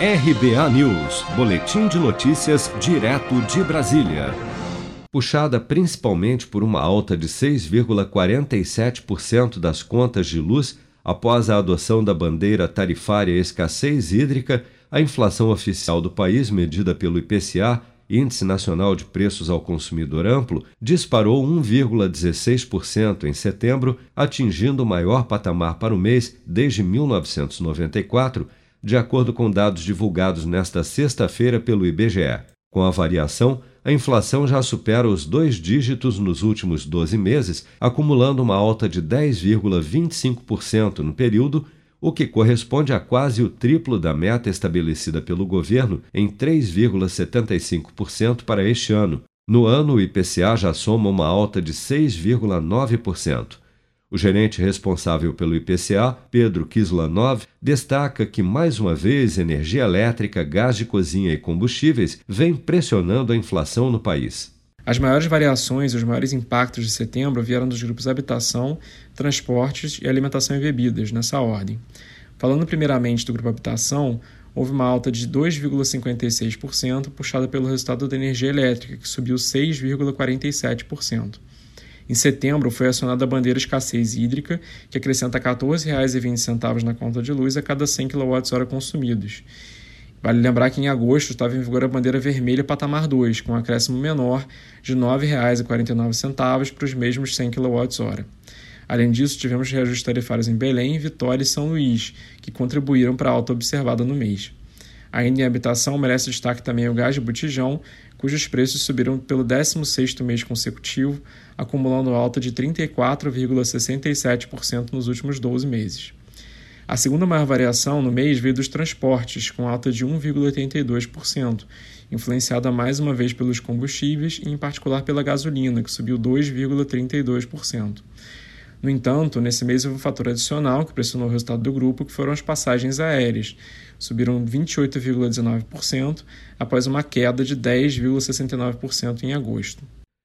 RBA News, Boletim de Notícias, direto de Brasília. Puxada principalmente por uma alta de 6,47% das contas de luz após a adoção da bandeira tarifária escassez hídrica, a inflação oficial do país, medida pelo IPCA, Índice Nacional de Preços ao Consumidor Amplo, disparou 1,16% em setembro, atingindo o maior patamar para o mês desde 1994 de acordo com dados divulgados nesta sexta-feira pelo IBGE. Com a variação, a inflação já supera os dois dígitos nos últimos 12 meses, acumulando uma alta de 10,25% no período, o que corresponde a quase o triplo da meta estabelecida pelo governo em 3,75% para este ano. No ano, o IPCA já soma uma alta de 6,9%. O gerente responsável pelo IPCA, Pedro Kislanov, destaca que, mais uma vez, energia elétrica, gás de cozinha e combustíveis vem pressionando a inflação no país. As maiores variações e os maiores impactos de setembro vieram dos grupos habitação, transportes e alimentação e bebidas, nessa ordem. Falando primeiramente do grupo habitação, houve uma alta de 2,56%, puxada pelo resultado da energia elétrica, que subiu 6,47%. Em setembro, foi acionada a bandeira escassez hídrica, que acrescenta R$ 14,20 na conta de luz a cada 100 kWh consumidos. Vale lembrar que em agosto estava em vigor a bandeira vermelha patamar 2, com um acréscimo menor de R$ 9,49 para os mesmos 100 kWh. Além disso, tivemos reajustes tarifários em Belém, Vitória e São Luís, que contribuíram para a alta observada no mês. Ainda em habitação, merece destaque também o gás de botijão, cujos preços subiram pelo 16º mês consecutivo, acumulando alta de 34,67% nos últimos 12 meses. A segunda maior variação no mês veio dos transportes, com alta de 1,82%, influenciada mais uma vez pelos combustíveis e, em particular, pela gasolina, que subiu 2,32%. No entanto, nesse mês houve um fator adicional que pressionou o resultado do grupo, que foram as passagens aéreas. Subiram 28,19% após uma queda de 10,69% em agosto.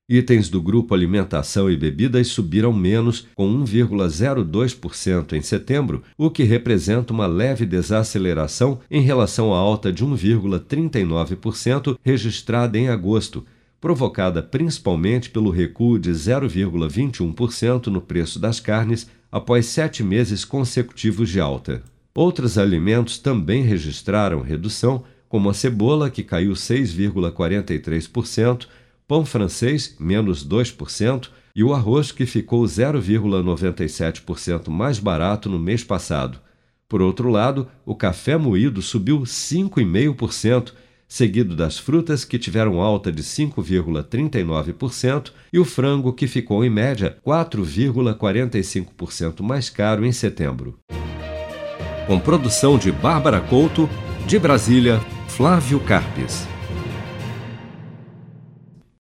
Itens do grupo alimentação e bebidas subiram menos, com 1,02% em setembro, o que representa uma leve desaceleração em relação à alta de 1,39% registrada em agosto, provocada principalmente pelo recuo de 0,21% no preço das carnes após sete meses consecutivos de alta. Outros alimentos também registraram redução, como a cebola, que caiu 6,43%, pão francês, menos 2%, e o arroz, que ficou 0,97% mais barato no mês passado. Por outro lado, o café moído subiu 5,5%, seguido das frutas, que tiveram alta de 5,39%, e o frango, que ficou em média 4,45% mais caro em setembro. Com produção de Bárbara Couto, de Brasília, Flávio Carpes.